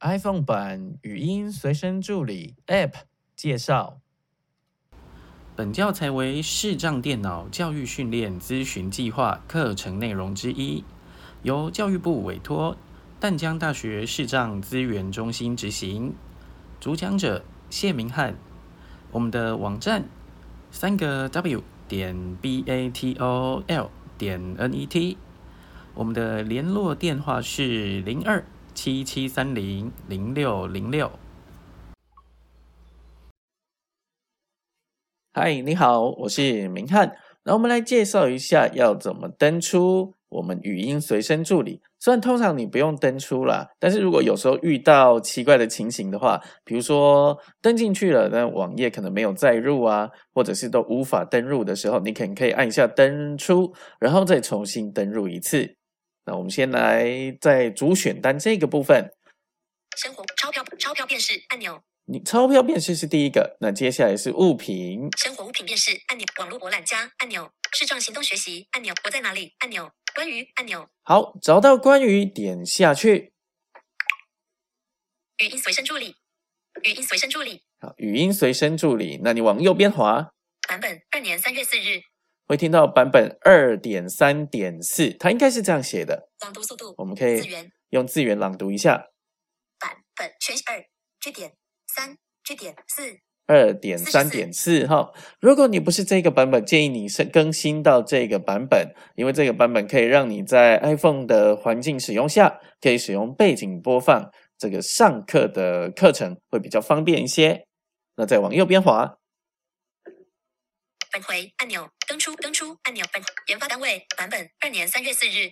iPhone 版语音随身助理 App 介绍。本教材为视障电脑教育训练咨询计划课程内容之一，由教育部委托淡江大学视障资源中心执行。主讲者谢明翰。我们的网站三个 W 点 B A T O L 点 N E T。我们的联络电话是零二。七七三零零六零六。嗨，你好，我是明翰。那我们来介绍一下要怎么登出我们语音随身助理。虽然通常你不用登出啦，但是如果有时候遇到奇怪的情形的话，比如说登进去了，但网页可能没有载入啊，或者是都无法登入的时候，你可能可以按一下登出，然后再重新登入一次。那我们先来在主选单这个部分，生活钞票钞票辨识按钮，你钞票辨识是第一个，那接下来是物品，生活物品辨识按钮，网络博览家按钮，视障行动学习按钮，我在哪里？按钮，关于按钮，好，找到关于点下去，语音随身助理，语音随身助理，好，语音随身助理，那你往右边滑，版本二年三月四日。会听到版本二点三点四，它应该是这样写的。朗读速度，我们可以用字源朗读一下。版本全二句点三句点四二点三点四哈。如果你不是这个版本，建议你是更新到这个版本，因为这个版本可以让你在 iPhone 的环境使用下，可以使用背景播放这个上课的课程，会比较方便一些。那再往右边滑。返回按钮，登出登出按钮，本研发单位版本二年三月四日，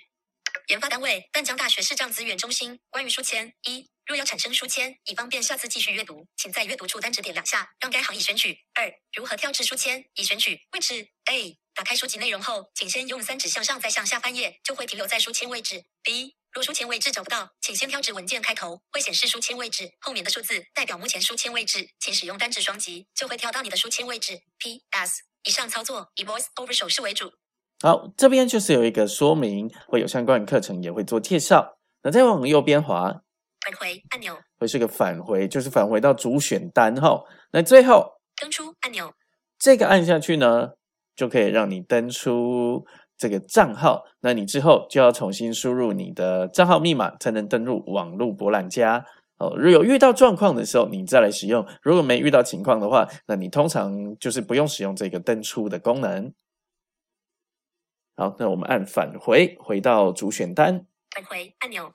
研发单位淡江大学视障资源中心。关于书签一，若要产生书签，以方便下次继续阅读，请在阅读处单指点两下，让该行已选取。二，如何跳至书签？已选取位置。A，打开书籍内容后，请先用三指向上再向下翻页，就会停留在书签位置。B，若书签位置找不到，请先挑指文件开头，会显示书签位置，后面的数字代表目前书签位置，请使用单指双击，就会跳到你的书签位置。P.S. 以上操作以 Voice Over 手势为主。好，这边就是有一个说明，会有相关的课程也会做介绍。那再往右边滑，返回按钮，会是个返回，就是返回到主选单哈。那最后登出按钮，这个按下去呢，就可以让你登出这个账号。那你之后就要重新输入你的账号密码，才能登入网络博览家。哦，如有遇到状况的时候，你再来使用；如果没遇到情况的话，那你通常就是不用使用这个登出的功能。好，那我们按返回，回到主选单。返回按钮，